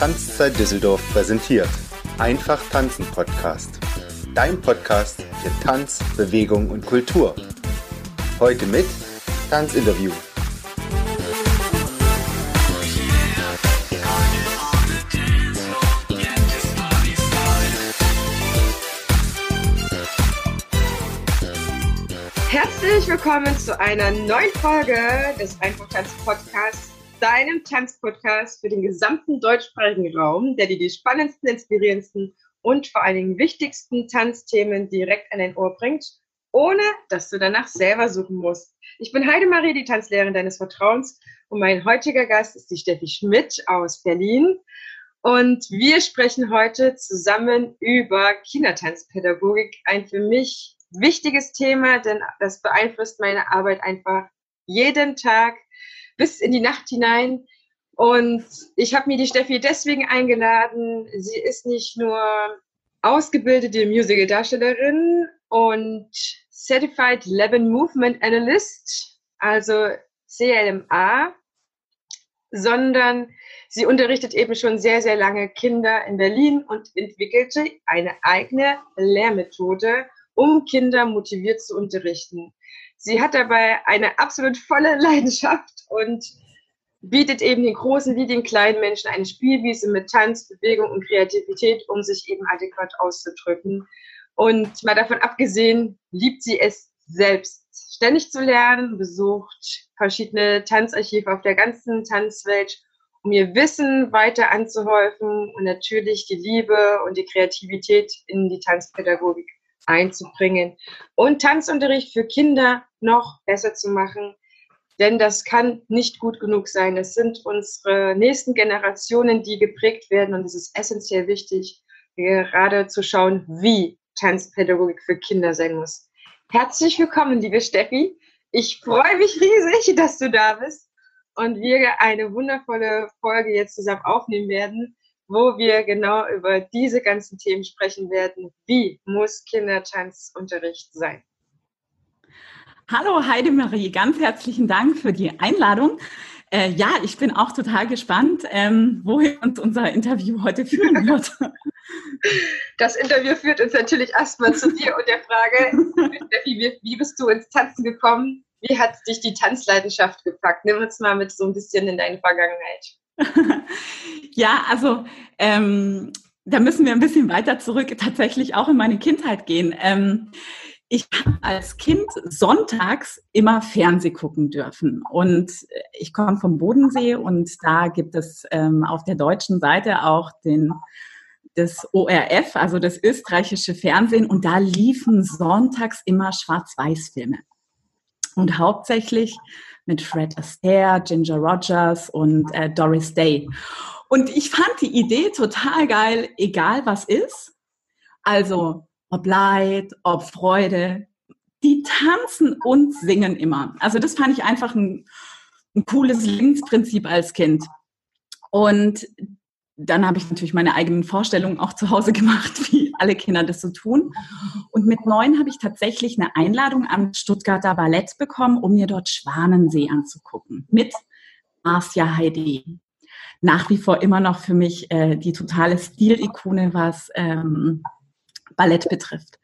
Tanzzeit Düsseldorf präsentiert. Einfach tanzen Podcast. Dein Podcast für Tanz, Bewegung und Kultur. Heute mit Tanzinterview. Herzlich willkommen zu einer neuen Folge des Einfach Tanz Podcasts, deinem Tanzpodcast für den gesamten deutschsprachigen Raum, der dir die spannendsten, inspirierendsten und vor allen Dingen wichtigsten Tanzthemen direkt an dein Ohr bringt, ohne dass du danach selber suchen musst. Ich bin Heidemarie, die Tanzlehrerin deines Vertrauens und mein heutiger Gast ist die Steffi Schmidt aus Berlin. Und wir sprechen heute zusammen über Kindertanzpädagogik, ein für mich wichtiges Thema, denn das beeinflusst meine Arbeit einfach jeden Tag bis in die Nacht hinein. Und ich habe mir die Steffi deswegen eingeladen. Sie ist nicht nur ausgebildete Musical-Darstellerin und Certified Levin Movement Analyst, also CLMA, sondern sie unterrichtet eben schon sehr, sehr lange Kinder in Berlin und entwickelte eine eigene Lehrmethode, um Kinder motiviert zu unterrichten. Sie hat dabei eine absolut volle Leidenschaft und bietet eben den großen wie den kleinen Menschen eine Spielwiese mit Tanz, Bewegung und Kreativität, um sich eben adäquat auszudrücken. Und mal davon abgesehen, liebt sie es selbst, ständig zu lernen, besucht verschiedene Tanzarchive auf der ganzen Tanzwelt, um ihr Wissen weiter anzuhäufen und natürlich die Liebe und die Kreativität in die Tanzpädagogik einzubringen und Tanzunterricht für Kinder noch besser zu machen. Denn das kann nicht gut genug sein. Es sind unsere nächsten Generationen, die geprägt werden und es ist essentiell wichtig, gerade zu schauen, wie Tanzpädagogik für Kinder sein muss. Herzlich willkommen, liebe Steffi. Ich freue mich riesig, dass du da bist und wir eine wundervolle Folge jetzt zusammen aufnehmen werden wo wir genau über diese ganzen Themen sprechen werden. Wie muss Kindertanzunterricht sein? Hallo Heidemarie, ganz herzlichen Dank für die Einladung. Äh, ja, ich bin auch total gespannt, ähm, wohin uns unser Interview heute führen wird. Das Interview führt uns natürlich erstmal zu dir und der Frage, wie, wie bist du ins Tanzen gekommen? Wie hat dich die Tanzleidenschaft gepackt? Nimm uns mal mit so ein bisschen in deine Vergangenheit. ja, also ähm, da müssen wir ein bisschen weiter zurück, tatsächlich auch in meine Kindheit gehen. Ähm, ich habe als Kind sonntags immer Fernseh gucken dürfen. Und ich komme vom Bodensee und da gibt es ähm, auf der deutschen Seite auch den, das ORF, also das österreichische Fernsehen. Und da liefen sonntags immer Schwarz-Weiß-Filme. Und hauptsächlich mit Fred Astaire, Ginger Rogers und äh, Doris Day. Und ich fand die Idee total geil, egal was ist. Also ob Leid, ob Freude, die tanzen und singen immer. Also das fand ich einfach ein, ein cooles Lebensprinzip als Kind. Und dann habe ich natürlich meine eigenen Vorstellungen auch zu Hause gemacht, wie alle Kinder das so tun. Und mit neun habe ich tatsächlich eine Einladung am Stuttgarter Ballett bekommen, um mir dort Schwanensee anzugucken. Mit Marcia Heidi. Nach wie vor immer noch für mich äh, die totale Stilikone, was ähm, Ballett betrifft.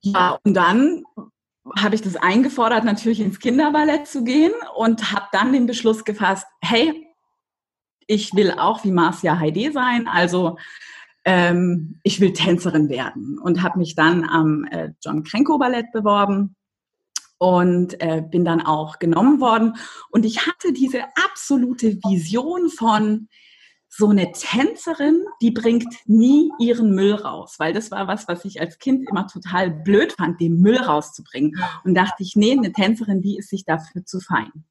Ja, und dann habe ich das eingefordert, natürlich ins Kinderballett zu gehen und habe dann den Beschluss gefasst, hey, ich will auch wie Marcia Heidi sein, also ähm, ich will Tänzerin werden und habe mich dann am äh, John Krenko Ballett beworben und äh, bin dann auch genommen worden. Und ich hatte diese absolute Vision von so eine Tänzerin, die bringt nie ihren Müll raus, weil das war was, was ich als Kind immer total blöd fand, den Müll rauszubringen. Und dachte ich, nee, eine Tänzerin, die ist sich dafür zu fein.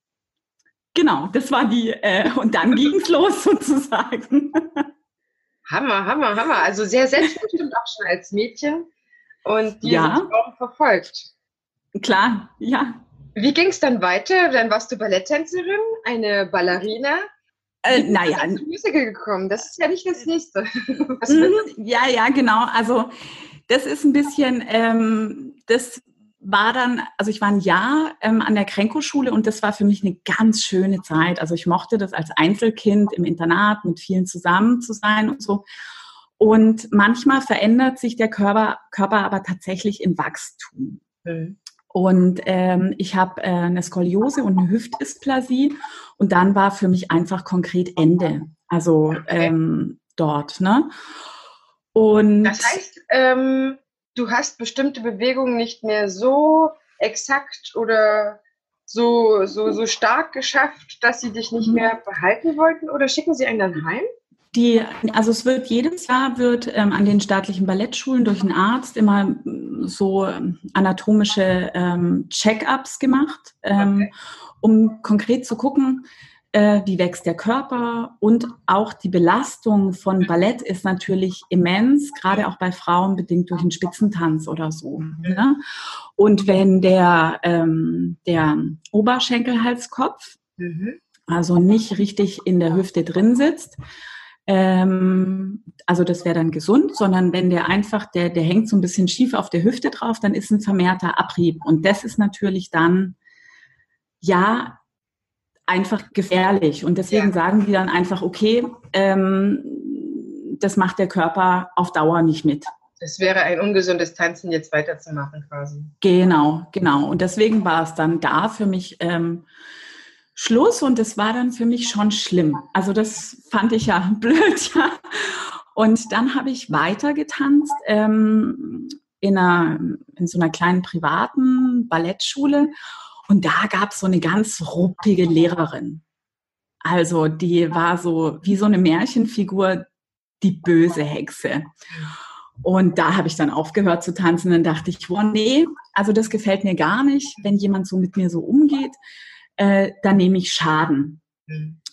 Genau, das war die, äh, und dann ging es los sozusagen. Hammer, Hammer, Hammer. Also sehr selbstbestimmt auch schon als Mädchen und die ja. Traum verfolgt. Klar, ja. Wie ging es dann weiter? Dann warst du Balletttänzerin, eine Ballerina. Äh, naja. Musical gekommen. Das ist ja nicht das Nächste. Mhm, ja, ja, genau. Also das ist ein bisschen, ähm, das war dann, also ich war ein Jahr ähm, an der Krenko-Schule und das war für mich eine ganz schöne Zeit. Also ich mochte das als Einzelkind im Internat mit vielen zusammen zu sein und so. Und manchmal verändert sich der Körper, Körper aber tatsächlich im Wachstum. Mhm. Und ähm, ich habe äh, eine Skoliose und eine Hüftdysplasie. Und dann war für mich einfach konkret Ende. Also ähm, dort. Ne? Und das heißt, ähm, du hast bestimmte Bewegungen nicht mehr so exakt oder so, so, so stark geschafft, dass sie dich nicht mhm. mehr behalten wollten oder schicken sie einen dann heim? Die, also es wird jedes Jahr wird ähm, an den staatlichen Ballettschulen durch einen Arzt immer so ähm, anatomische ähm, Check-ups gemacht, ähm, okay. um konkret zu gucken, äh, wie wächst der Körper und auch die Belastung von Ballett ist natürlich immens, gerade auch bei Frauen bedingt durch einen Spitzentanz oder so. Mhm. Ne? Und wenn der, ähm, der Oberschenkelhalskopf mhm. also nicht richtig in der Hüfte drin sitzt, ähm, also das wäre dann gesund, sondern wenn der einfach, der, der hängt so ein bisschen schief auf der Hüfte drauf, dann ist ein vermehrter Abrieb. Und das ist natürlich dann, ja, einfach gefährlich. Und deswegen ja. sagen die dann einfach, okay, ähm, das macht der Körper auf Dauer nicht mit. Es wäre ein ungesundes Tanzen, jetzt weiterzumachen quasi. Genau, genau. Und deswegen war es dann da für mich ähm, Schluss und es war dann für mich schon schlimm. Also das fand ich ja blöd, ja. Und dann habe ich weiter getanzt ähm, in, einer, in so einer kleinen privaten Ballettschule und da gab es so eine ganz ruppige Lehrerin. Also die war so wie so eine Märchenfigur, die böse Hexe. Und da habe ich dann aufgehört zu tanzen. Dann dachte ich, oh nee, also das gefällt mir gar nicht, wenn jemand so mit mir so umgeht äh, da nehme ich Schaden.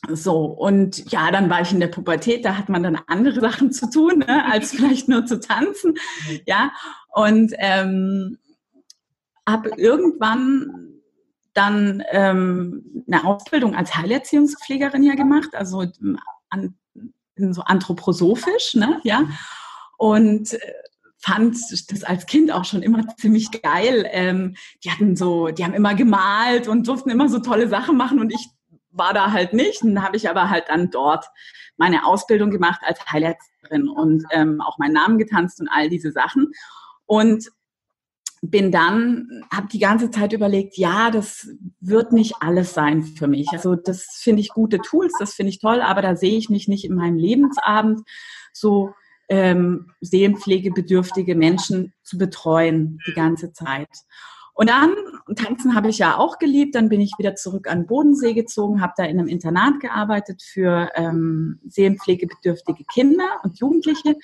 So, und ja, dann war ich in der Pubertät, da hat man dann andere Sachen zu tun, ne, als vielleicht nur zu tanzen. Mhm. Ja, und ähm, habe irgendwann dann ähm, eine Ausbildung als Heilerziehungspflegerin hier gemacht, also an, so anthroposophisch, ne, ja. Und äh, fand das als Kind auch schon immer ziemlich geil. Ähm, die hatten so, die haben immer gemalt und durften immer so tolle Sachen machen und ich war da halt nicht. Dann habe ich aber halt dann dort meine Ausbildung gemacht als Heilerin und ähm, auch meinen Namen getanzt und all diese Sachen. Und bin dann, habe die ganze Zeit überlegt, ja, das wird nicht alles sein für mich. Also das finde ich gute Tools, das finde ich toll, aber da sehe ich mich nicht in meinem Lebensabend so ähm, seelenpflegebedürftige Menschen zu betreuen die ganze Zeit. Und dann, tanzen habe ich ja auch geliebt, dann bin ich wieder zurück an Bodensee gezogen, habe da in einem Internat gearbeitet für ähm, seelenpflegebedürftige Kinder und Jugendliche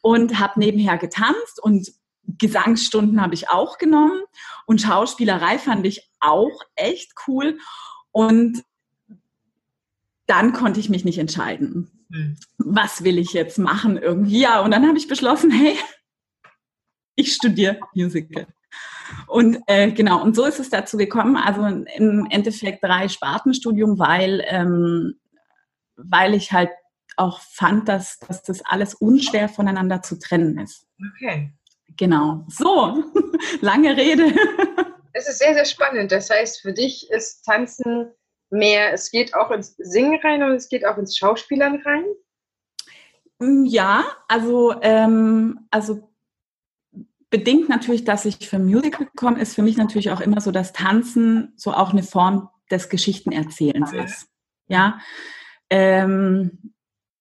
und habe nebenher getanzt und Gesangsstunden habe ich auch genommen und Schauspielerei fand ich auch echt cool. Und dann konnte ich mich nicht entscheiden. Hm. Was will ich jetzt machen irgendwie? Ja, und dann habe ich beschlossen, hey, ich studiere Musical. Und äh, genau, und so ist es dazu gekommen. Also im Endeffekt drei Spartenstudium, weil, ähm, weil ich halt auch fand, dass, dass das alles unschwer voneinander zu trennen ist. Okay. Genau. So, lange Rede. Es ist sehr, sehr spannend. Das heißt, für dich ist Tanzen mehr, es geht auch ins Singen rein und es geht auch ins Schauspielern rein? Mm, ja, also, ähm, also bedingt natürlich, dass ich für Musical komme, ist für mich natürlich auch immer so, dass Tanzen so auch eine Form des Geschichtenerzählens okay. ist. Ja. Ähm,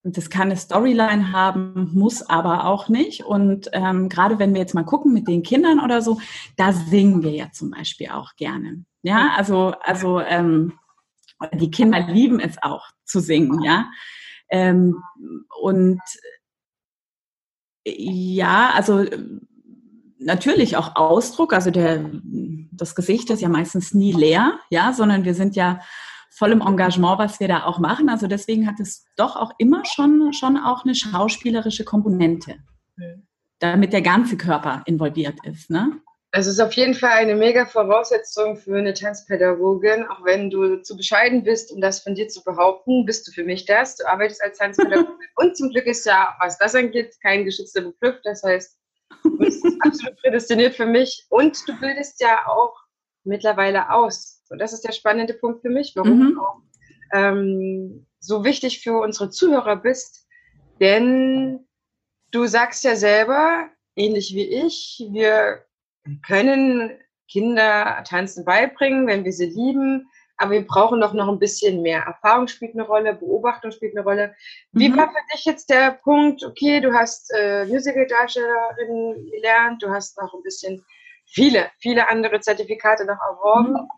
das kann eine Storyline haben, muss aber auch nicht. Und ähm, gerade wenn wir jetzt mal gucken mit den Kindern oder so, da singen wir ja zum Beispiel auch gerne. Ja, also, also ähm, die Kinder lieben es auch zu singen, ja. Ähm, und ja, also natürlich auch Ausdruck, also der, das Gesicht ist ja meistens nie leer, ja, sondern wir sind ja voll im Engagement, was wir da auch machen. Also deswegen hat es doch auch immer schon, schon auch eine schauspielerische Komponente, mhm. damit der ganze Körper involviert ist. Ne? Also es ist auf jeden Fall eine mega Voraussetzung für eine Tanzpädagogin, auch wenn du zu bescheiden bist, um das von dir zu behaupten, bist du für mich das. Du arbeitest als Tanzpädagogin und zum Glück ist ja, was das angeht, kein geschützter Begriff. Das heißt, Du bist absolut prädestiniert für mich und du bildest ja auch mittlerweile aus. Und das ist der spannende Punkt für mich, warum mhm. du auch ähm, so wichtig für unsere Zuhörer bist. Denn du sagst ja selber, ähnlich wie ich, wir können Kinder tanzen beibringen, wenn wir sie lieben, aber wir brauchen doch noch ein bisschen mehr. Erfahrung spielt eine Rolle, Beobachtung spielt eine Rolle. Wie mhm. war für dich jetzt der Punkt, okay, du hast äh, Musical-Darstellerin gelernt, du hast noch ein bisschen viele, viele andere Zertifikate noch erworben. Mhm.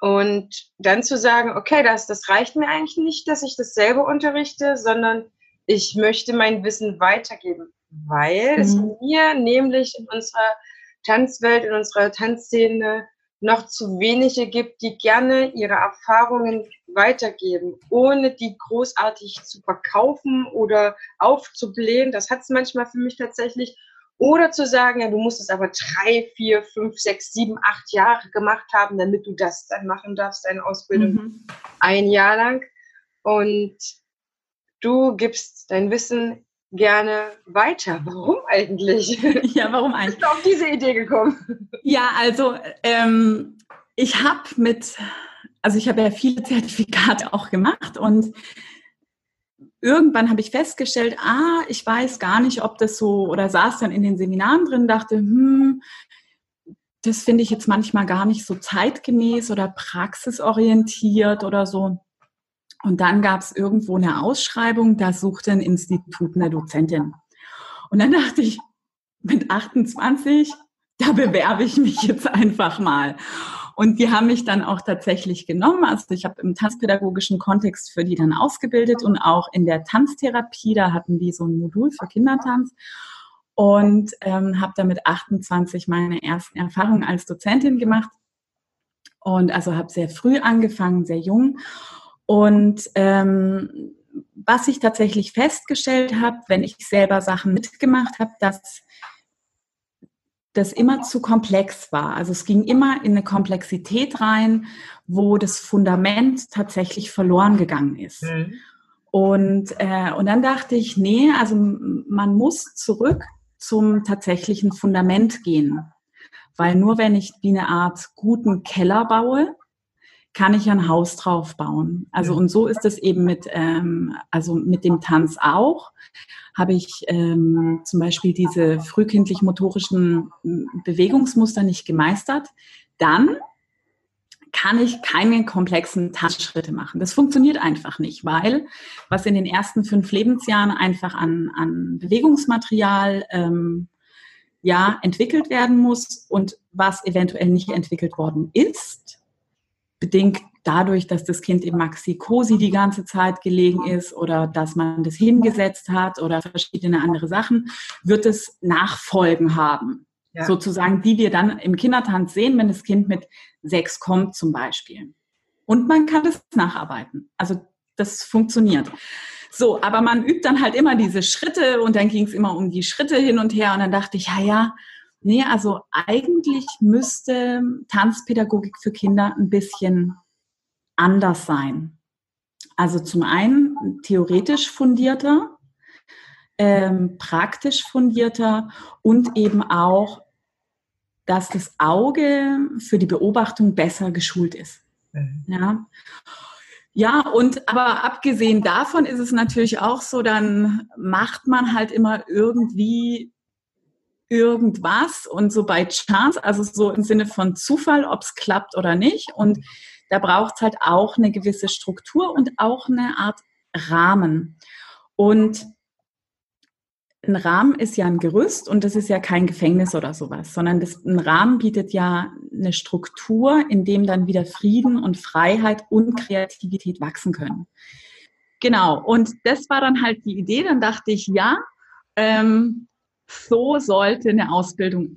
Und dann zu sagen, okay, das, das reicht mir eigentlich nicht, dass ich das selber unterrichte, sondern ich möchte mein Wissen weitergeben, weil mhm. es mir nämlich in unserer Tanzwelt, in unserer Tanzszene noch zu wenige gibt, die gerne ihre Erfahrungen weitergeben, ohne die großartig zu verkaufen oder aufzublähen. Das hat es manchmal für mich tatsächlich. Oder zu sagen, ja, du musst es aber drei, vier, fünf, sechs, sieben, acht Jahre gemacht haben, damit du das dann machen darfst, deine Ausbildung mhm. ein Jahr lang. Und du gibst dein Wissen gerne weiter. Warum eigentlich? Ja, warum eigentlich? Bist du auf diese Idee gekommen? Ja, also ähm, ich habe mit, also ich habe ja viele Zertifikate auch gemacht und irgendwann habe ich festgestellt, ah, ich weiß gar nicht, ob das so, oder saß dann in den Seminaren drin, dachte, hm, das finde ich jetzt manchmal gar nicht so zeitgemäß oder praxisorientiert oder so. Und dann gab es irgendwo eine Ausschreibung, da suchte ein Institut eine Dozentin. Und dann dachte ich, mit 28, da bewerbe ich mich jetzt einfach mal. Und die haben mich dann auch tatsächlich genommen. Also ich habe im tanzpädagogischen Kontext für die dann ausgebildet und auch in der Tanztherapie, da hatten die so ein Modul für Kindertanz. Und ähm, habe da mit 28 meine ersten Erfahrungen als Dozentin gemacht. Und also habe sehr früh angefangen, sehr jung. Und ähm, was ich tatsächlich festgestellt habe, wenn ich selber Sachen mitgemacht habe, dass das immer zu komplex war. Also es ging immer in eine Komplexität rein, wo das Fundament tatsächlich verloren gegangen ist. Mhm. Und, äh, und dann dachte ich, nee, also man muss zurück zum tatsächlichen Fundament gehen. Weil nur wenn ich wie eine Art guten Keller baue, kann ich ein Haus drauf bauen. Also ja. und so ist es eben mit, ähm, also mit dem Tanz auch. Habe ich ähm, zum Beispiel diese frühkindlich motorischen Bewegungsmuster nicht gemeistert, dann kann ich keine komplexen Tanzschritte machen. Das funktioniert einfach nicht, weil was in den ersten fünf Lebensjahren einfach an, an Bewegungsmaterial ähm, ja entwickelt werden muss und was eventuell nicht entwickelt worden ist, bedingt dadurch, dass das Kind im Maxi-Cosi die ganze Zeit gelegen ist oder dass man das hingesetzt hat oder verschiedene andere Sachen, wird es Nachfolgen haben. Ja. Sozusagen, die wir dann im Kindertanz sehen, wenn das Kind mit sechs kommt zum Beispiel. Und man kann das nacharbeiten. Also das funktioniert. So, aber man übt dann halt immer diese Schritte und dann ging es immer um die Schritte hin und her und dann dachte ich, ja, ja, Nee, also eigentlich müsste Tanzpädagogik für Kinder ein bisschen anders sein. Also zum einen theoretisch fundierter, ähm, praktisch fundierter und eben auch, dass das Auge für die Beobachtung besser geschult ist. Mhm. Ja. Ja, und aber abgesehen davon ist es natürlich auch so, dann macht man halt immer irgendwie irgendwas und so bei Chance, also so im Sinne von Zufall, ob es klappt oder nicht. Und da braucht es halt auch eine gewisse Struktur und auch eine Art Rahmen. Und ein Rahmen ist ja ein Gerüst und das ist ja kein Gefängnis oder sowas, sondern das, ein Rahmen bietet ja eine Struktur, in dem dann wieder Frieden und Freiheit und Kreativität wachsen können. Genau, und das war dann halt die Idee. Dann dachte ich, ja, ähm, so sollte eine Ausbildung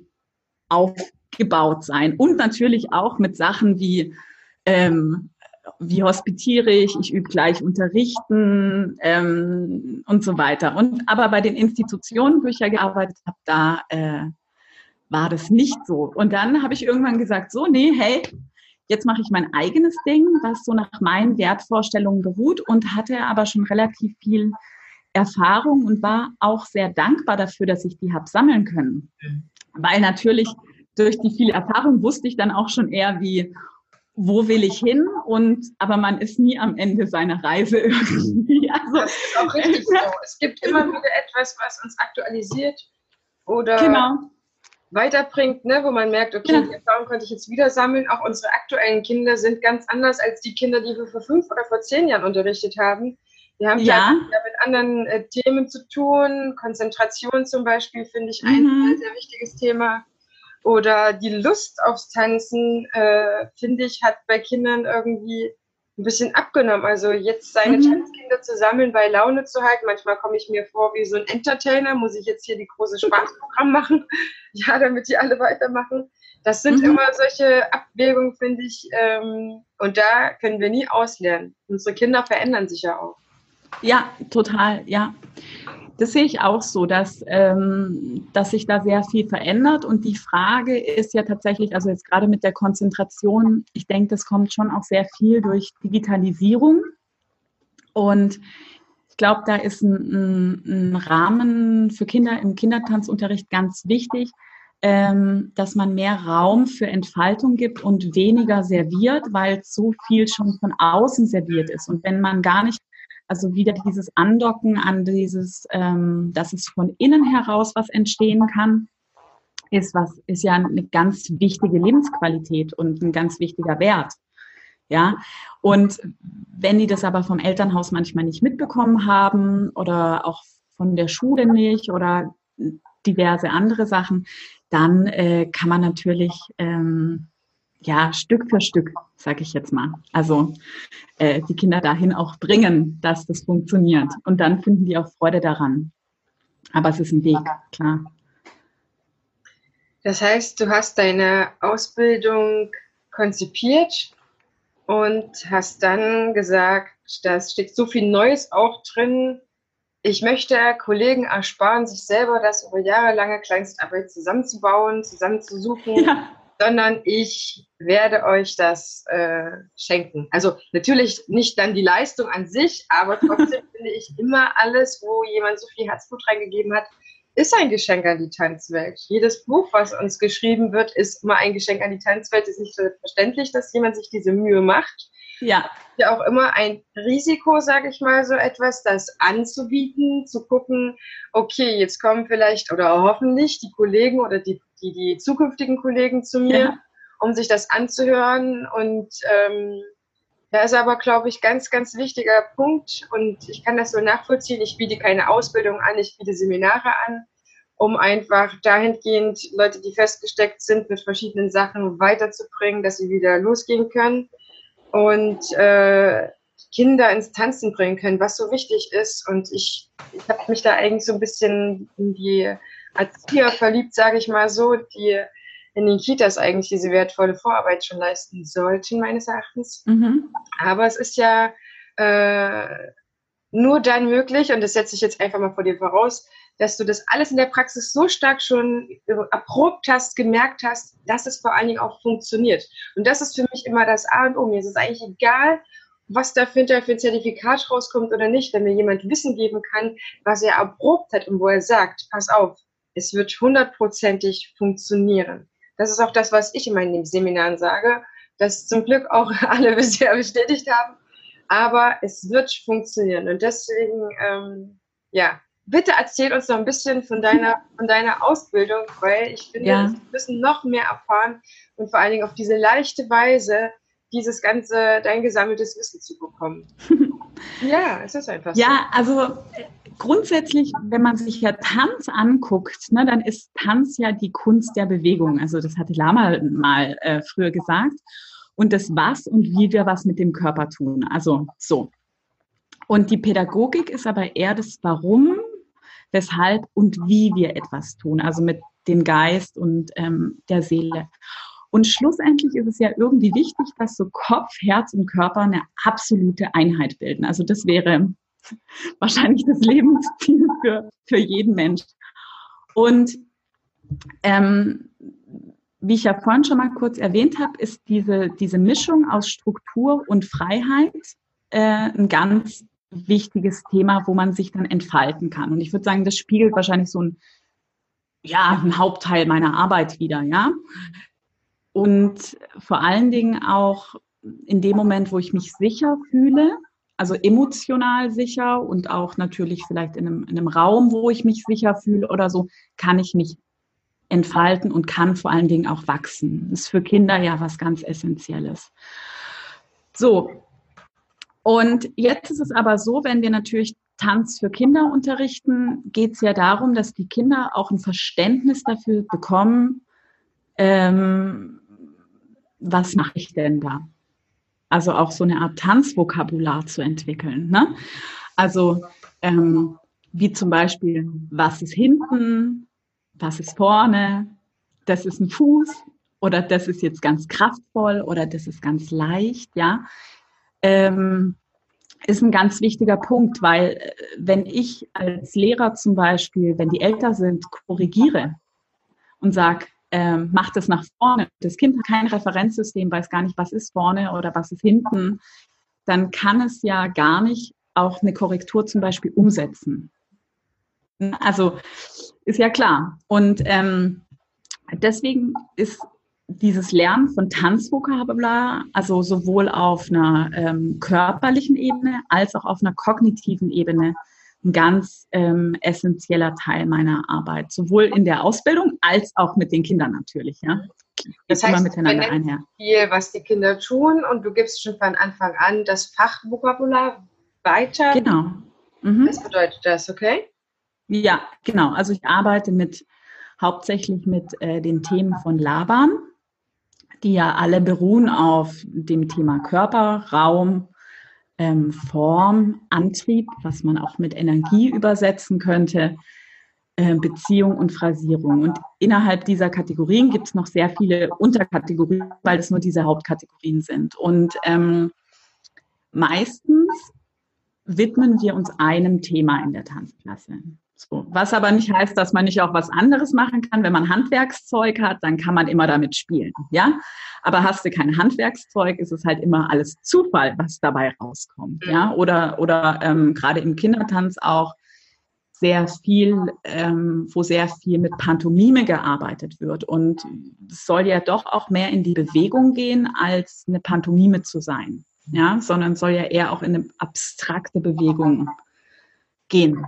aufgebaut sein. Und natürlich auch mit Sachen wie, ähm, wie hospitiere ich, ich übe gleich unterrichten ähm, und so weiter. Und aber bei den Institutionen, wo ich ja gearbeitet habe, da äh, war das nicht so. Und dann habe ich irgendwann gesagt, so, nee, hey, jetzt mache ich mein eigenes Ding, was so nach meinen Wertvorstellungen beruht und hatte aber schon relativ viel Erfahrung und war auch sehr dankbar dafür, dass ich die habe sammeln können. Weil natürlich durch die viele Erfahrung wusste ich dann auch schon eher, wie, wo will ich hin? Und aber man ist nie am Ende seiner Reise irgendwie. Also, das ist auch richtig so. Es gibt immer wieder etwas, was uns aktualisiert oder genau. weiterbringt, ne, wo man merkt, okay, ja. die Erfahrung konnte ich jetzt wieder sammeln. Auch unsere aktuellen Kinder sind ganz anders als die Kinder, die wir vor fünf oder vor zehn Jahren unterrichtet haben. Wir haben ja, mit anderen äh, Themen zu tun. Konzentration zum Beispiel finde ich ein mhm. sehr, sehr wichtiges Thema. Oder die Lust aufs Tanzen, äh, finde ich, hat bei Kindern irgendwie ein bisschen abgenommen. Also jetzt seine mhm. Tanzkinder zu sammeln, bei Laune zu halten. Manchmal komme ich mir vor wie so ein Entertainer. Muss ich jetzt hier die große Spaßprogramm machen? ja, damit die alle weitermachen. Das sind mhm. immer solche Abwägungen, finde ich. Ähm, und da können wir nie auslernen. Unsere Kinder verändern sich ja auch. Ja, total, ja. Das sehe ich auch so, dass, ähm, dass sich da sehr viel verändert. Und die Frage ist ja tatsächlich, also jetzt gerade mit der Konzentration, ich denke, das kommt schon auch sehr viel durch Digitalisierung. Und ich glaube, da ist ein, ein, ein, Rahmen für Kinder im Kindertanzunterricht ganz wichtig, ähm, dass man mehr Raum für Entfaltung gibt und weniger serviert, weil so viel schon von außen serviert ist. Und wenn man gar nicht also wieder dieses Andocken an dieses, ähm, dass es von innen heraus was entstehen kann, ist was, ist ja eine ganz wichtige Lebensqualität und ein ganz wichtiger Wert. Ja, und wenn die das aber vom Elternhaus manchmal nicht mitbekommen haben oder auch von der Schule nicht oder diverse andere Sachen, dann äh, kann man natürlich ähm, ja, Stück für Stück, sage ich jetzt mal. Also äh, die Kinder dahin auch bringen, dass das funktioniert. Und dann finden die auch Freude daran. Aber es ist ein Weg, klar. Das heißt, du hast deine Ausbildung konzipiert und hast dann gesagt, da steht so viel Neues auch drin. Ich möchte Kollegen ersparen, sich selber das über jahrelange Kleinstarbeit zusammenzubauen, zusammenzusuchen. Ja sondern ich werde euch das äh, schenken. Also natürlich nicht dann die Leistung an sich, aber trotzdem finde ich immer alles, wo jemand so viel Herzblut reingegeben hat, ist ein Geschenk an die Tanzwelt. Jedes Buch, was uns geschrieben wird, ist immer ein Geschenk an die Tanzwelt. Es ist nicht selbstverständlich, dass jemand sich diese Mühe macht. Ja. Ja, auch immer ein Risiko, sage ich mal, so etwas, das anzubieten, zu gucken, okay, jetzt kommen vielleicht oder hoffentlich die Kollegen oder die die, die zukünftigen Kollegen zu mir, ja. um sich das anzuhören. Und ähm, da ist aber, glaube ich, ganz, ganz wichtiger Punkt. Und ich kann das so nachvollziehen. Ich biete keine Ausbildung an, ich biete Seminare an, um einfach dahingehend Leute, die festgesteckt sind, mit verschiedenen Sachen weiterzubringen, dass sie wieder losgehen können. Und äh, Kinder ins Tanzen bringen können, was so wichtig ist. Und ich, ich habe mich da eigentlich so ein bisschen in die Erzieher verliebt, sage ich mal so, die in den Kitas eigentlich diese wertvolle Vorarbeit schon leisten sollten, meines Erachtens. Mhm. Aber es ist ja äh, nur dann möglich, und das setze ich jetzt einfach mal vor dir voraus, dass du das alles in der Praxis so stark schon erprobt hast, gemerkt hast, dass es vor allen Dingen auch funktioniert. Und das ist für mich immer das A und O. Mir ist es eigentlich egal, was da für ein Zertifikat rauskommt oder nicht, wenn mir jemand Wissen geben kann, was er erprobt hat und wo er sagt, pass auf, es wird hundertprozentig funktionieren. Das ist auch das, was ich in meinen Seminaren sage, das zum Glück auch alle bisher bestätigt haben. Aber es wird funktionieren. Und deswegen, ähm, ja, bitte erzähl uns noch ein bisschen von deiner, von deiner Ausbildung, weil ich finde, ja. wir müssen noch mehr erfahren und vor allen Dingen auf diese leichte Weise dieses ganze, dein gesammeltes Wissen zu bekommen. ja, es ist einfach so. Ja, also grundsätzlich, wenn man sich ja Tanz anguckt, ne, dann ist Tanz ja die Kunst der Bewegung. Also das hatte Lama mal äh, früher gesagt. Und das Was und wie wir was mit dem Körper tun. Also so. Und die Pädagogik ist aber eher das Warum, weshalb und wie wir etwas tun. Also mit dem Geist und ähm, der Seele. Und schlussendlich ist es ja irgendwie wichtig, dass so Kopf, Herz und Körper eine absolute Einheit bilden. Also das wäre wahrscheinlich das Lebensziel für, für jeden Mensch. Und ähm, wie ich ja vorhin schon mal kurz erwähnt habe, ist diese, diese Mischung aus Struktur und Freiheit äh, ein ganz wichtiges Thema, wo man sich dann entfalten kann. Und ich würde sagen, das spiegelt wahrscheinlich so ein, ja, ein Hauptteil meiner Arbeit wieder, ja. Und vor allen Dingen auch in dem Moment, wo ich mich sicher fühle, also emotional sicher und auch natürlich vielleicht in einem, in einem Raum, wo ich mich sicher fühle oder so, kann ich mich entfalten und kann vor allen Dingen auch wachsen. Das ist für Kinder ja was ganz Essentielles. So. Und jetzt ist es aber so, wenn wir natürlich Tanz für Kinder unterrichten, geht es ja darum, dass die Kinder auch ein Verständnis dafür bekommen, ähm, was mache ich denn da? Also auch so eine Art Tanzvokabular zu entwickeln. Ne? Also ähm, wie zum Beispiel, was ist hinten, was ist vorne, das ist ein Fuß oder das ist jetzt ganz kraftvoll oder das ist ganz leicht, ja. Ähm, ist ein ganz wichtiger Punkt, weil äh, wenn ich als Lehrer zum Beispiel, wenn die älter sind, korrigiere und sage, ähm, macht es nach vorne. Das Kind hat kein Referenzsystem, weiß gar nicht, was ist vorne oder was ist hinten. Dann kann es ja gar nicht auch eine Korrektur zum Beispiel umsetzen. Also ist ja klar. Und ähm, deswegen ist dieses Lernen von Tanzvokabular, also sowohl auf einer ähm, körperlichen Ebene als auch auf einer kognitiven Ebene, ein ganz ähm, essentieller Teil meiner Arbeit, sowohl in der Ausbildung als auch mit den Kindern natürlich. Ja. Das heißt, immer miteinander einher. viel, was die Kinder tun und du gibst schon von Anfang an das Fachvokabular weiter. Genau. Mhm. Was bedeutet das, okay? Ja, genau. Also ich arbeite mit hauptsächlich mit äh, den Themen von Laban, die ja alle beruhen auf dem Thema Körper, Raum, ähm, Form, Antrieb, was man auch mit Energie übersetzen könnte, äh, Beziehung und Phrasierung. Und innerhalb dieser Kategorien gibt es noch sehr viele Unterkategorien, weil es nur diese Hauptkategorien sind. Und ähm, meistens widmen wir uns einem Thema in der Tanzklasse. So. Was aber nicht heißt, dass man nicht auch was anderes machen kann. Wenn man Handwerkszeug hat, dann kann man immer damit spielen. Ja, aber hast du kein Handwerkszeug, ist es halt immer alles Zufall, was dabei rauskommt. Ja, mhm. oder oder ähm, gerade im Kindertanz auch sehr viel, ähm, wo sehr viel mit Pantomime gearbeitet wird. Und es soll ja doch auch mehr in die Bewegung gehen, als eine Pantomime zu sein. Ja, sondern soll ja eher auch in eine abstrakte Bewegung gehen.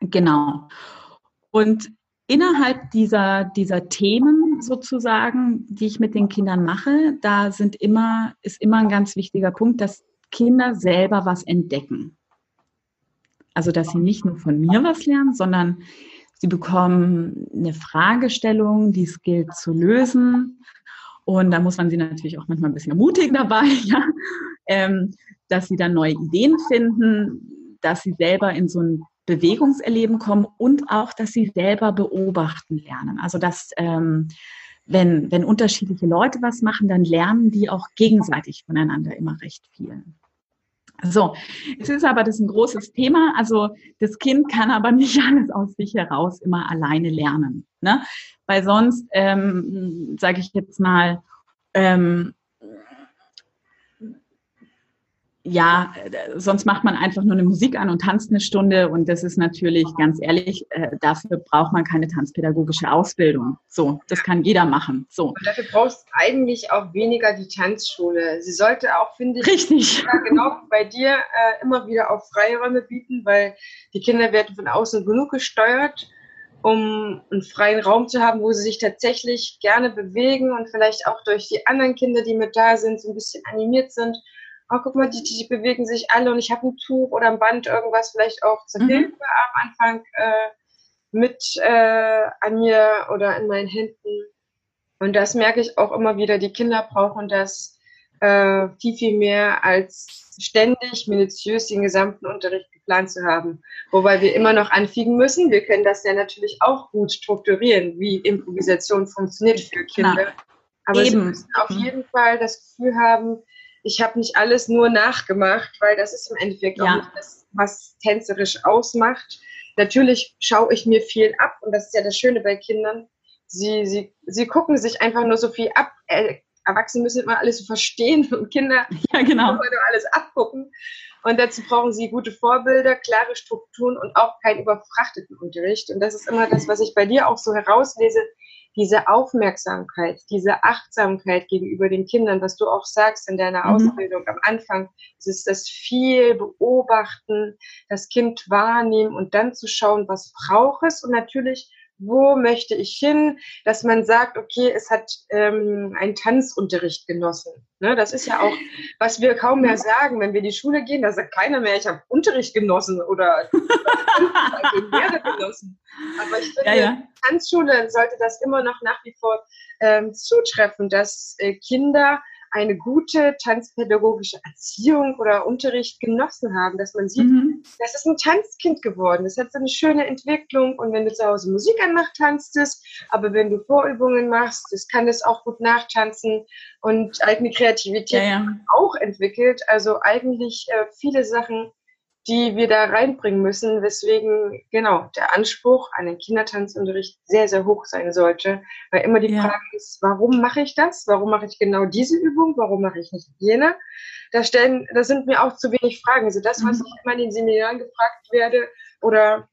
Genau. Und innerhalb dieser, dieser Themen sozusagen, die ich mit den Kindern mache, da sind immer, ist immer ein ganz wichtiger Punkt, dass Kinder selber was entdecken. Also, dass sie nicht nur von mir was lernen, sondern sie bekommen eine Fragestellung, die es gilt zu lösen. Und da muss man sie natürlich auch manchmal ein bisschen ermutigen dabei, ja? ähm, dass sie dann neue Ideen finden, dass sie selber in so ein Bewegungserleben kommen und auch, dass sie selber beobachten lernen. Also dass ähm, wenn, wenn unterschiedliche Leute was machen, dann lernen die auch gegenseitig voneinander immer recht viel. So, es ist aber das ein großes Thema. Also das Kind kann aber nicht alles aus sich heraus immer alleine lernen, ne? Weil sonst, ähm, sage ich jetzt mal, ähm, ja, sonst macht man einfach nur eine Musik an und tanzt eine Stunde und das ist natürlich ganz ehrlich, äh, dafür braucht man keine tanzpädagogische Ausbildung. So, das kann jeder machen. So. Und dafür brauchst du eigentlich auch weniger die Tanzschule. Sie sollte auch, finde ich, Richtig. genau bei dir äh, immer wieder auch Freiräume bieten, weil die Kinder werden von außen genug gesteuert, um einen freien Raum zu haben, wo sie sich tatsächlich gerne bewegen und vielleicht auch durch die anderen Kinder, die mit da sind, so ein bisschen animiert sind oh, guck mal, die, die bewegen sich alle und ich habe ein Tuch oder ein Band, irgendwas vielleicht auch zur mhm. Hilfe am Anfang äh, mit äh, an mir oder in meinen Händen. Und das merke ich auch immer wieder, die Kinder brauchen das äh, viel, viel mehr als ständig minutiös den gesamten Unterricht geplant zu haben. Wobei wir immer noch anfügen müssen, wir können das ja natürlich auch gut strukturieren, wie Improvisation funktioniert für Kinder. Klar. Aber Eben. sie müssen auf mhm. jeden Fall das Gefühl haben, ich habe nicht alles nur nachgemacht, weil das ist im Endeffekt ja. auch nicht das, was tänzerisch ausmacht. Natürlich schaue ich mir viel ab und das ist ja das Schöne bei Kindern. Sie, sie, sie gucken sich einfach nur so viel ab. Äh, Erwachsene müssen immer alles so verstehen und Kinder ja, genau. nur alles abgucken. Und dazu brauchen sie gute Vorbilder, klare Strukturen und auch keinen überfrachteten Unterricht. Und das ist immer das, was ich bei dir auch so herauslese, diese Aufmerksamkeit, diese Achtsamkeit gegenüber den Kindern, was du auch sagst in deiner mhm. Ausbildung am Anfang, es ist das viel beobachten, das Kind wahrnehmen und dann zu schauen, was braucht es und natürlich wo möchte ich hin, dass man sagt, okay, es hat ähm, einen Tanzunterricht genossen. Ne, das ist ja auch, was wir kaum mehr sagen, wenn wir in die Schule gehen, da sagt keiner mehr, ich habe Unterricht genossen oder Lehre genossen. Aber ich finde, ja, ja. Tanzschule sollte das immer noch nach wie vor ähm, zutreffen, dass äh, Kinder eine gute tanzpädagogische Erziehung oder Unterricht genossen haben, dass man sieht, mhm. Das ist ein Tanzkind geworden, das hat so eine schöne Entwicklung. Und wenn du zu Hause Musik anmachst, tanzt es, aber wenn du Vorübungen machst, das kann es auch gut nachtanzen und eigene Kreativität ja, ja. auch entwickelt, also eigentlich äh, viele Sachen, die wir da reinbringen müssen, weswegen genau der Anspruch an den Kindertanzunterricht sehr, sehr hoch sein sollte. Weil immer die ja. Frage ist, warum mache ich das? Warum mache ich genau diese Übung? Warum mache ich nicht jene? Da stellen, da sind mir auch zu wenig Fragen. Also das, was mhm. ich immer in den Seminaren gefragt werde oder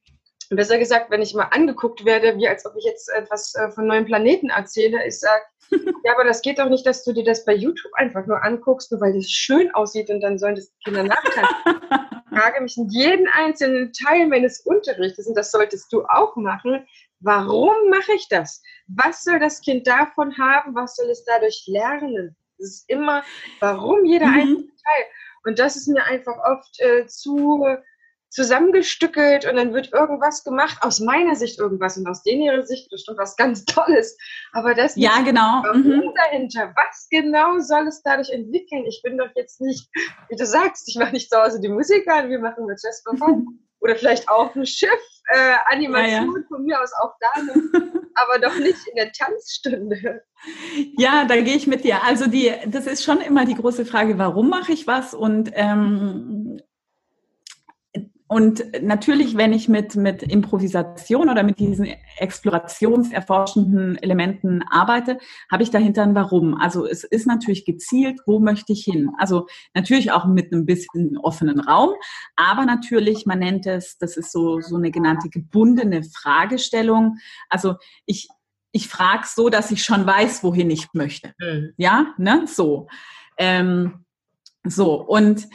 besser gesagt, wenn ich mal angeguckt werde, wie als ob ich jetzt etwas äh, von neuen Planeten erzähle, ich sage, ja, aber das geht doch nicht, dass du dir das bei YouTube einfach nur anguckst, nur weil das schön aussieht und dann sollen das die Kinder nachtanzen. Ich frage mich in jeden einzelnen Teil meines Unterrichtes, und das solltest du auch machen, warum mache ich das? Was soll das Kind davon haben? Was soll es dadurch lernen? Das ist immer, warum jeder mhm. einzelne Teil. Und das ist mir einfach oft äh, zu zusammengestückelt und dann wird irgendwas gemacht, aus meiner Sicht irgendwas und aus denen ihrer Sicht bestimmt was ganz Tolles. Aber das ja, genau. Mhm. dahinter? Was genau soll es dadurch entwickeln? Ich bin doch jetzt nicht, wie du sagst, ich mache nicht zu Hause die Musik an, wir machen mit Jazz mhm. oder vielleicht auch ein Schiff, äh, Animation ja, ja. von mir aus auch da aber doch nicht in der Tanzstunde. Ja, da gehe ich mit dir. Also die, das ist schon immer die große Frage, warum mache ich was? Und ähm, und natürlich, wenn ich mit, mit Improvisation oder mit diesen explorationserforschenden Elementen arbeite, habe ich dahinter ein Warum. Also es ist natürlich gezielt, wo möchte ich hin? Also natürlich auch mit einem bisschen offenen Raum, aber natürlich, man nennt es, das ist so, so eine genannte gebundene Fragestellung. Also ich, ich frage so, dass ich schon weiß, wohin ich möchte. Mhm. Ja, ne, so. Ähm, so, und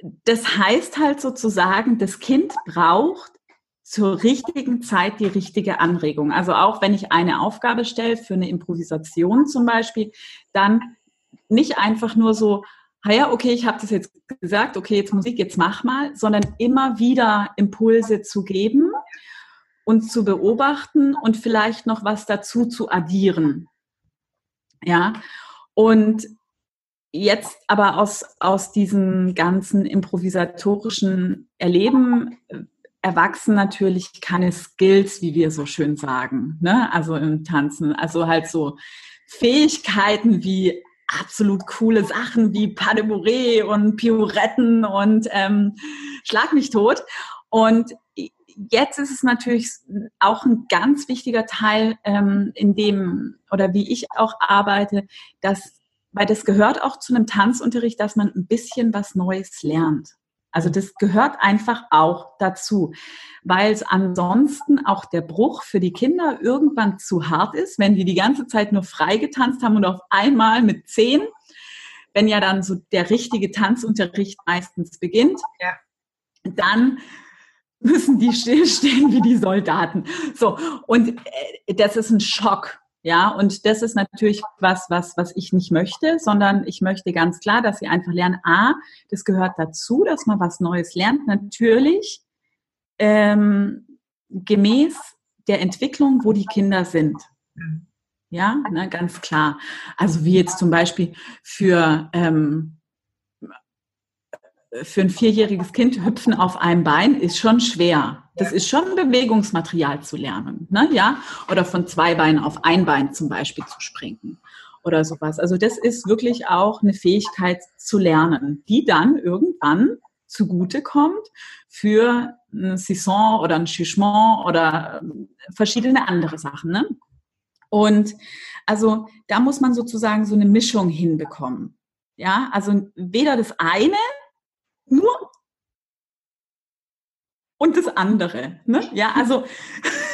das heißt halt sozusagen, das Kind braucht zur richtigen Zeit die richtige Anregung. Also auch wenn ich eine Aufgabe stelle für eine Improvisation zum Beispiel, dann nicht einfach nur so, ah ja, okay, ich habe das jetzt gesagt, okay, jetzt Musik, jetzt mach mal, sondern immer wieder Impulse zu geben und zu beobachten und vielleicht noch was dazu zu addieren. Ja, und jetzt aber aus, aus diesem ganzen improvisatorischen Erleben äh, erwachsen natürlich keine Skills, wie wir so schön sagen, ne? also im Tanzen. Also halt so Fähigkeiten wie absolut coole Sachen wie Pas de Bourrée und Pirouetten und ähm, Schlag mich tot. Und jetzt ist es natürlich auch ein ganz wichtiger Teil, ähm, in dem oder wie ich auch arbeite, dass weil das gehört auch zu einem Tanzunterricht, dass man ein bisschen was Neues lernt. Also das gehört einfach auch dazu, weil es ansonsten auch der Bruch für die Kinder irgendwann zu hart ist, wenn die die ganze Zeit nur frei getanzt haben und auf einmal mit zehn, wenn ja dann so der richtige Tanzunterricht meistens beginnt, ja. dann müssen die stillstehen wie die Soldaten. So, und äh, das ist ein Schock ja, und das ist natürlich was, was, was ich nicht möchte, sondern ich möchte ganz klar, dass sie einfach lernen, a, das gehört dazu, dass man was Neues lernt, natürlich ähm, gemäß der Entwicklung, wo die Kinder sind. Ja, ne, ganz klar. Also wie jetzt zum Beispiel für ähm, für ein vierjähriges Kind hüpfen auf einem Bein ist schon schwer. Das ist schon Bewegungsmaterial zu lernen, ne? ja? Oder von zwei Beinen auf ein Bein zum Beispiel zu springen oder sowas. Also das ist wirklich auch eine Fähigkeit zu lernen, die dann irgendwann zugute kommt für eine Saison oder ein Jugement oder ähm, verschiedene andere Sachen. Ne? Und also da muss man sozusagen so eine Mischung hinbekommen. Ja, also weder das eine nur und das andere. Ne? Ja, also.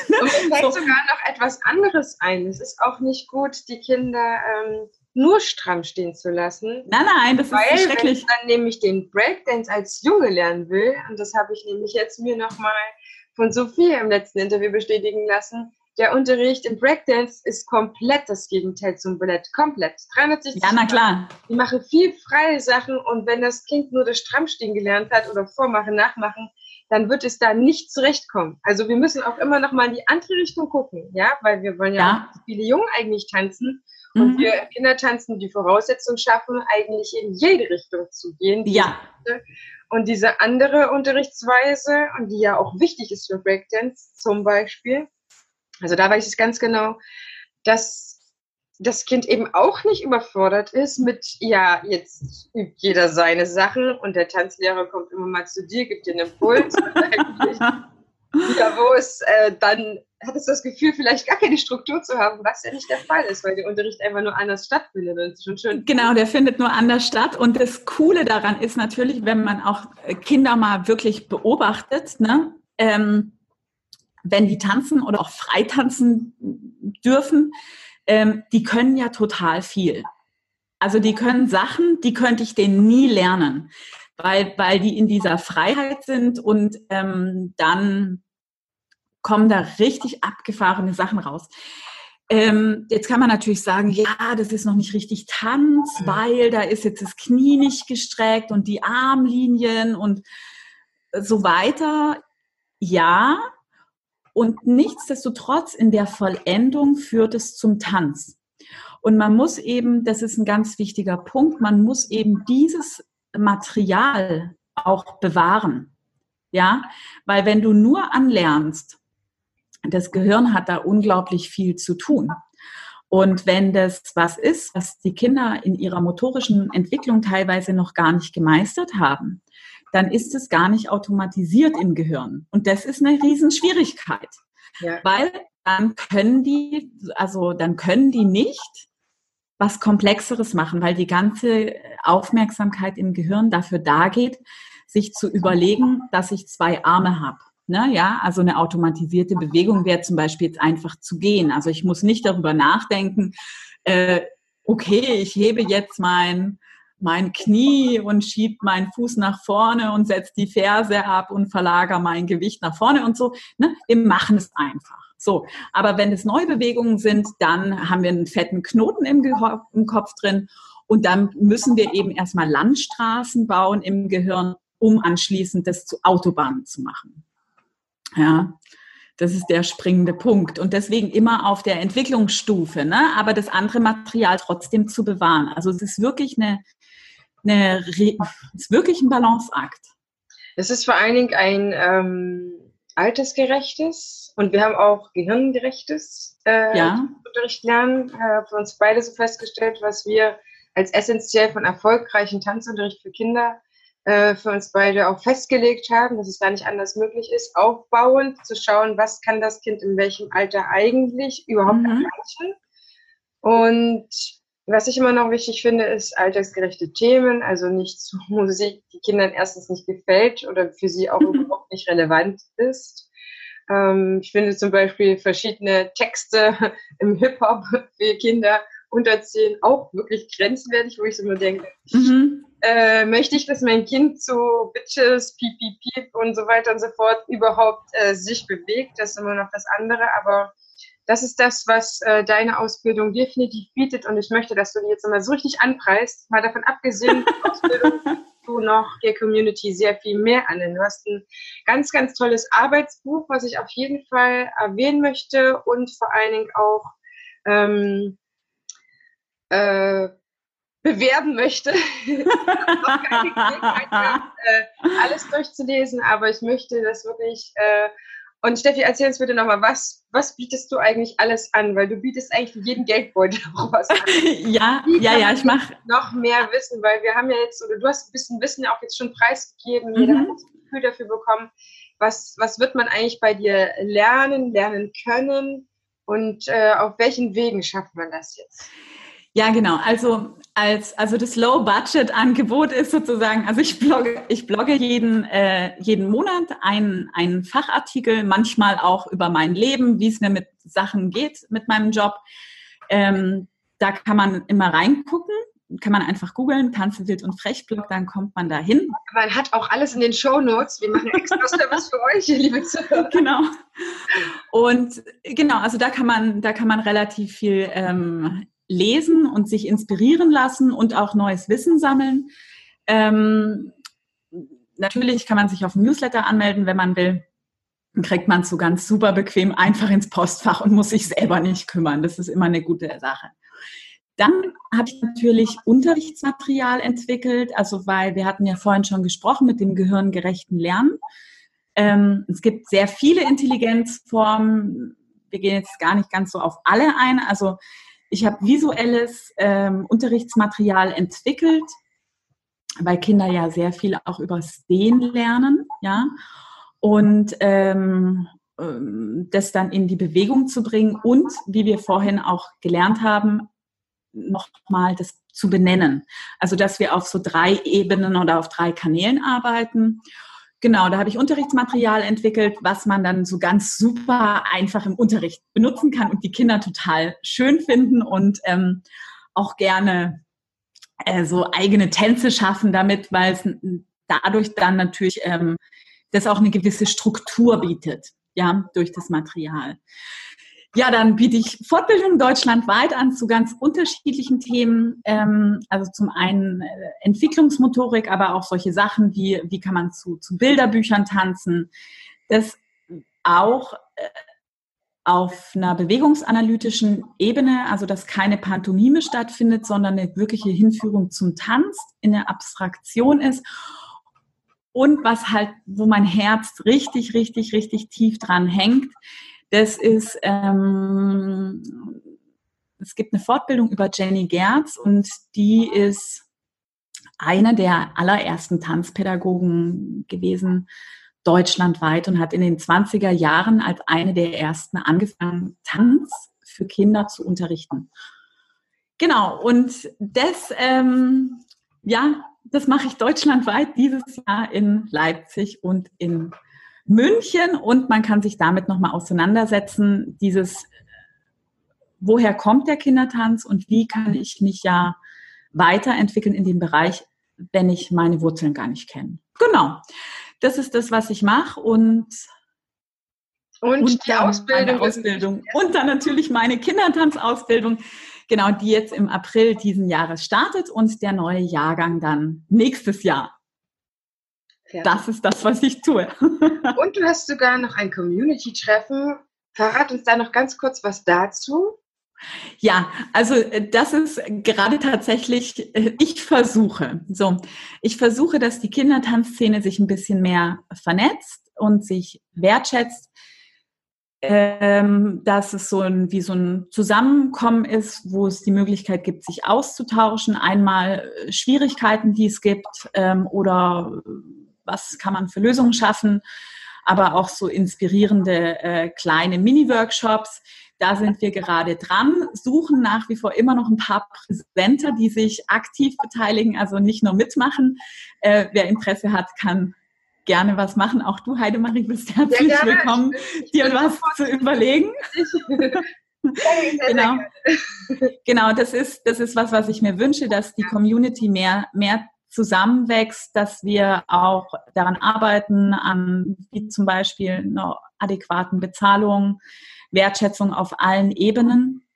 Ne? Und mir fällt so. sogar noch etwas anderes ein. Es ist auch nicht gut, die Kinder ähm, nur stramm stehen zu lassen. Nein, nein, das weil, ist schrecklich. Wenn ich dann nämlich den Breakdance als Junge lernen will, und das habe ich nämlich jetzt mir nochmal von Sophie im letzten Interview bestätigen lassen, der Unterricht im Breakdance ist komplett das Gegenteil zum Ballett. Komplett. 360 Ja, na klar. Die machen viel freie Sachen und wenn das Kind nur das Strammstehen gelernt hat oder Vormachen, Nachmachen, dann wird es da nicht zurechtkommen. Also wir müssen auch immer noch mal in die andere Richtung gucken, ja, weil wir wollen ja, ja. auch viele Jungen eigentlich tanzen und mhm. wir Kindertanzen die Voraussetzung schaffen, eigentlich in jede Richtung zu gehen. Ja. Und diese andere Unterrichtsweise, und die ja auch wichtig ist für Breakdance zum Beispiel, also da weiß ich ganz genau, dass das Kind eben auch nicht überfordert ist mit, ja, jetzt übt jeder seine Sachen und der Tanzlehrer kommt immer mal zu dir, gibt dir einen Impuls. ja, wo es äh, dann hat es das Gefühl, vielleicht gar keine Struktur zu haben, was ja nicht der Fall ist, weil der Unterricht einfach nur anders stattfindet. Ist schon schön. Genau, der findet nur anders statt. Und das Coole daran ist natürlich, wenn man auch Kinder mal wirklich beobachtet, ne? Ähm, wenn die tanzen oder auch frei tanzen dürfen, ähm, die können ja total viel. Also die können Sachen, die könnte ich denen nie lernen, weil, weil die in dieser Freiheit sind und ähm, dann kommen da richtig abgefahrene Sachen raus. Ähm, jetzt kann man natürlich sagen, ja, das ist noch nicht richtig Tanz, weil da ist jetzt das Knie nicht gestreckt und die Armlinien und so weiter. Ja, und nichtsdestotrotz in der Vollendung führt es zum Tanz. Und man muss eben, das ist ein ganz wichtiger Punkt, man muss eben dieses Material auch bewahren. Ja, weil wenn du nur anlernst, das Gehirn hat da unglaublich viel zu tun. Und wenn das was ist, was die Kinder in ihrer motorischen Entwicklung teilweise noch gar nicht gemeistert haben, dann ist es gar nicht automatisiert im Gehirn. Und das ist eine Riesenschwierigkeit. Ja. Weil dann können die, also dann können die nicht was Komplexeres machen, weil die ganze Aufmerksamkeit im Gehirn dafür da geht, sich zu überlegen, dass ich zwei Arme habe. Ne, ja, also eine automatisierte Bewegung wäre zum Beispiel jetzt einfach zu gehen. Also ich muss nicht darüber nachdenken, äh, okay, ich hebe jetzt mein mein Knie und schieb meinen Fuß nach vorne und setze die Ferse ab und verlagere mein Gewicht nach vorne und so. Ne? Wir machen es einfach. So, aber wenn es Neubewegungen sind, dann haben wir einen fetten Knoten im, im Kopf drin und dann müssen wir eben erstmal Landstraßen bauen im Gehirn, um anschließend das zu Autobahnen zu machen. Ja, das ist der springende Punkt. Und deswegen immer auf der Entwicklungsstufe, ne? aber das andere Material trotzdem zu bewahren. Also es ist wirklich eine, eine, ist wirklich ein Balanceakt. Es ist vor allen Dingen ein ähm, altersgerechtes und wir haben auch gehirngerechtes äh, ja. Unterricht lernen. Äh, für uns beide so festgestellt, was wir als essentiell von erfolgreichen Tanzunterricht für Kinder äh, für uns beide auch festgelegt haben, dass es da nicht anders möglich ist, aufbauend zu schauen, was kann das Kind in welchem Alter eigentlich überhaupt mhm. erreichen. Und was ich immer noch wichtig finde, ist alltagsgerechte Themen, also nicht zu Musik, die Kindern erstens nicht gefällt oder für sie auch mhm. überhaupt nicht relevant ist. Ähm, ich finde zum Beispiel verschiedene Texte im Hip-Hop für Kinder unter zehn auch wirklich grenzwertig, wo ich so immer denke, mhm. äh, möchte ich, dass mein Kind zu Bitches, Piep, Piep, Piep und so weiter und so fort überhaupt äh, sich bewegt. Das ist immer noch das andere, aber das ist das, was äh, deine Ausbildung definitiv bietet. Und ich möchte, dass du die jetzt mal so richtig anpreist. Mal davon abgesehen, du noch der Community sehr viel mehr an. Du hast ein ganz, ganz tolles Arbeitsbuch, was ich auf jeden Fall erwähnen möchte und vor allen Dingen auch ähm, äh, bewerben möchte. äh, alles durchzulesen, aber ich möchte das wirklich äh, und Steffi, erzähl uns bitte nochmal, was, was bietest du eigentlich alles an? Weil du bietest eigentlich für jeden Geldbeutel auch was an. ja, ja, ja, ich mache. Noch mehr Wissen, weil wir haben ja jetzt, oder du hast ein bisschen Wissen ja auch jetzt schon preisgegeben, mhm. jeder hat das Gefühl dafür bekommen. Was, was wird man eigentlich bei dir lernen, lernen können? Und äh, auf welchen Wegen schafft man das jetzt? Ja, genau. Also als, also das Low-Budget-Angebot ist sozusagen, also ich blogge, ich blogge jeden, äh, jeden Monat einen, einen Fachartikel, manchmal auch über mein Leben, wie es mir mit Sachen geht, mit meinem Job. Ähm, da kann man immer reingucken kann man einfach googeln, Tanzen wild und frechblog, dann kommt man da hin. Man hat auch alles in den Show Notes. Wir machen extra Service für euch, liebe Zuhörer. Genau. Und genau, also da kann man, da kann man relativ viel ähm, lesen und sich inspirieren lassen und auch neues Wissen sammeln. Ähm, natürlich kann man sich auf Newsletter anmelden, wenn man will. Dann kriegt man es so ganz super bequem einfach ins Postfach und muss sich selber nicht kümmern. Das ist immer eine gute Sache. Dann habe ich natürlich Unterrichtsmaterial entwickelt, also weil wir hatten ja vorhin schon gesprochen mit dem gehirngerechten Lernen. Ähm, es gibt sehr viele Intelligenzformen. Wir gehen jetzt gar nicht ganz so auf alle ein. Also ich habe visuelles ähm, Unterrichtsmaterial entwickelt, weil Kinder ja sehr viel auch über Sehen lernen, ja. Und ähm, ähm, das dann in die Bewegung zu bringen und, wie wir vorhin auch gelernt haben, nochmal das zu benennen. Also, dass wir auf so drei Ebenen oder auf drei Kanälen arbeiten. Genau, da habe ich Unterrichtsmaterial entwickelt, was man dann so ganz super einfach im Unterricht benutzen kann und die Kinder total schön finden und ähm, auch gerne äh, so eigene Tänze schaffen damit, weil es dadurch dann natürlich ähm, das auch eine gewisse Struktur bietet, ja, durch das Material. Ja, dann biete ich Fortbildung deutschlandweit an zu ganz unterschiedlichen Themen. Ähm, also zum einen äh, Entwicklungsmotorik, aber auch solche Sachen wie, wie kann man zu, zu Bilderbüchern tanzen. Das auch äh, auf einer bewegungsanalytischen Ebene, also dass keine Pantomime stattfindet, sondern eine wirkliche Hinführung zum Tanz in der Abstraktion ist. Und was halt, wo mein Herz richtig, richtig, richtig tief dran hängt, das ist, ähm, es gibt eine Fortbildung über Jenny Gerz und die ist eine der allerersten Tanzpädagogen gewesen deutschlandweit und hat in den 20er Jahren als eine der ersten angefangen, Tanz für Kinder zu unterrichten. Genau, und das, ähm, ja, das mache ich deutschlandweit dieses Jahr in Leipzig und in München und man kann sich damit nochmal auseinandersetzen, dieses, woher kommt der Kindertanz und wie kann ich mich ja weiterentwickeln in dem Bereich, wenn ich meine Wurzeln gar nicht kenne. Genau. Das ist das, was ich mache und und, und die Ausbildung. Ausbildung. Und dann natürlich meine Kindertanzausbildung, genau, die jetzt im April diesen Jahres startet und der neue Jahrgang dann nächstes Jahr. Ja. Das ist das, was ich tue. Und du hast sogar noch ein Community-Treffen. Verrat uns da noch ganz kurz was dazu. Ja, also äh, das ist gerade tatsächlich, äh, ich versuche, so, ich versuche, dass die Kindertanzszene sich ein bisschen mehr vernetzt und sich wertschätzt, ähm, dass es so ein, wie so ein Zusammenkommen ist, wo es die Möglichkeit gibt, sich auszutauschen, einmal äh, Schwierigkeiten, die es gibt ähm, oder was kann man für Lösungen schaffen, aber auch so inspirierende äh, kleine Mini-Workshops. Da sind wir gerade dran, suchen nach wie vor immer noch ein paar Präsenter, die sich aktiv beteiligen, also nicht nur mitmachen. Äh, wer Interesse hat, kann gerne was machen. Auch du, Heidemarie, bist herzlich willkommen, dir was zu überlegen. genau. genau, das ist, das ist was, was ich mir wünsche, dass die Community mehr, mehr zusammenwächst, dass wir auch daran arbeiten, an wie zum Beispiel einer adäquaten Bezahlung, Wertschätzung auf allen Ebenen.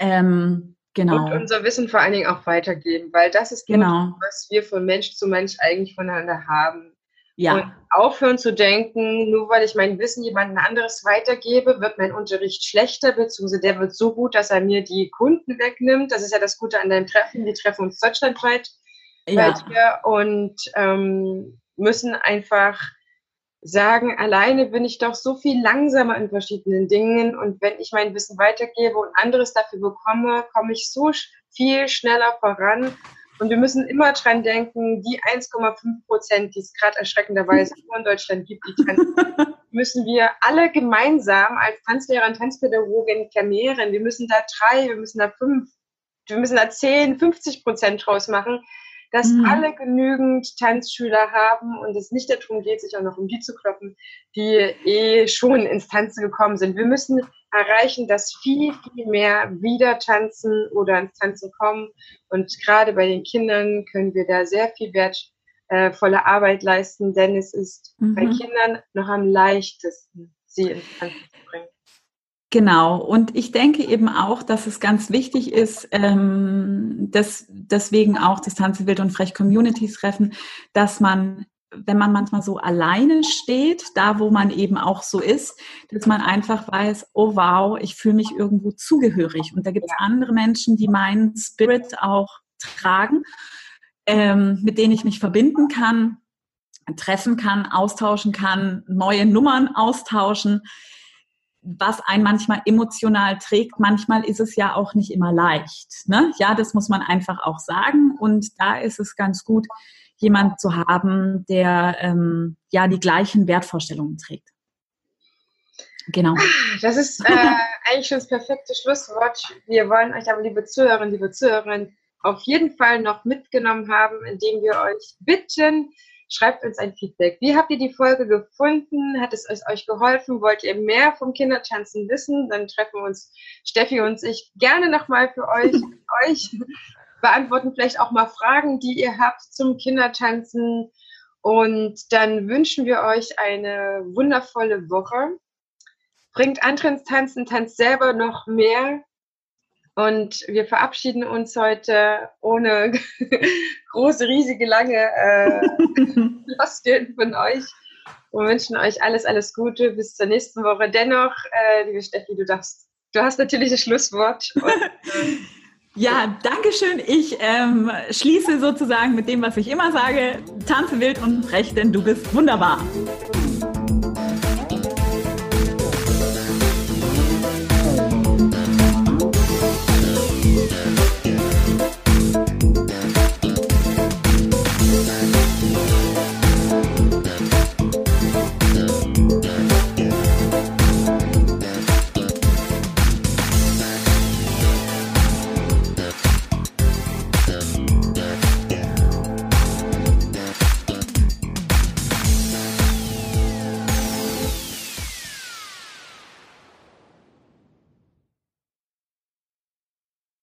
Ähm, genau. Und unser Wissen vor allen Dingen auch weitergeben, weil das ist genau. was wir von Mensch zu Mensch eigentlich voneinander haben. Ja. Und aufhören zu denken, nur weil ich mein Wissen jemand anderes weitergebe, wird mein Unterricht schlechter, beziehungsweise der wird so gut, dass er mir die Kunden wegnimmt. Das ist ja das Gute an deinem Treffen. Wir treffen uns deutschlandweit ja. und ähm, müssen einfach sagen, alleine bin ich doch so viel langsamer in verschiedenen Dingen und wenn ich mein Wissen weitergebe und anderes dafür bekomme, komme ich so viel schneller voran. Und wir müssen immer dran denken, die 1,5 Prozent, die es gerade erschreckenderweise nur in Deutschland gibt, die müssen wir alle gemeinsam als Tanzlehrer und Tanzpädagogin vermehren. Wir müssen da drei, wir müssen da fünf wir müssen da 10, 50 Prozent draus machen, dass mhm. alle genügend Tanzschüler haben und es nicht darum geht, sich auch noch um die zu kloppen, die eh schon ins Tanzen gekommen sind. Wir müssen erreichen, dass viel, viel mehr wieder tanzen oder ins Tanzen kommen. Und gerade bei den Kindern können wir da sehr viel wertvolle Arbeit leisten, denn es ist mhm. bei Kindern noch am leichtesten, sie ins Tanzen zu bringen. Genau, und ich denke eben auch, dass es ganz wichtig ist, ähm, dass deswegen auch das Tanze und Frech Communities treffen, dass man, wenn man manchmal so alleine steht, da wo man eben auch so ist, dass man einfach weiß, oh wow, ich fühle mich irgendwo zugehörig. Und da gibt es andere Menschen, die meinen Spirit auch tragen, ähm, mit denen ich mich verbinden kann, treffen kann, austauschen kann, neue Nummern austauschen was einen manchmal emotional trägt. Manchmal ist es ja auch nicht immer leicht. Ne? Ja, das muss man einfach auch sagen. Und da ist es ganz gut, jemand zu haben, der ähm, ja die gleichen Wertvorstellungen trägt. Genau. Das ist äh, eigentlich schon das perfekte Schlusswort. Wir wollen euch aber, liebe Zuhörerinnen, liebe Zuhörerinnen, auf jeden Fall noch mitgenommen haben, indem wir euch bitten, Schreibt uns ein Feedback. Wie habt ihr die Folge gefunden? Hat es euch geholfen? Wollt ihr mehr vom Kindertanzen wissen? Dann treffen uns Steffi und ich gerne nochmal für euch, euch beantworten vielleicht auch mal Fragen, die ihr habt zum Kindertanzen. Und dann wünschen wir euch eine wundervolle Woche. Bringt andere ins Tanzen, tanzt selber noch mehr. Und wir verabschieden uns heute ohne große, riesige, lange äh, Floskeln von euch und wünschen euch alles, alles Gute bis zur nächsten Woche. Dennoch, äh, liebe Steffi, du darfst, du hast natürlich das Schlusswort. Und, äh, ja, danke schön. Ich ähm, schließe sozusagen mit dem, was ich immer sage. Tanze wild und frech, denn du bist wunderbar.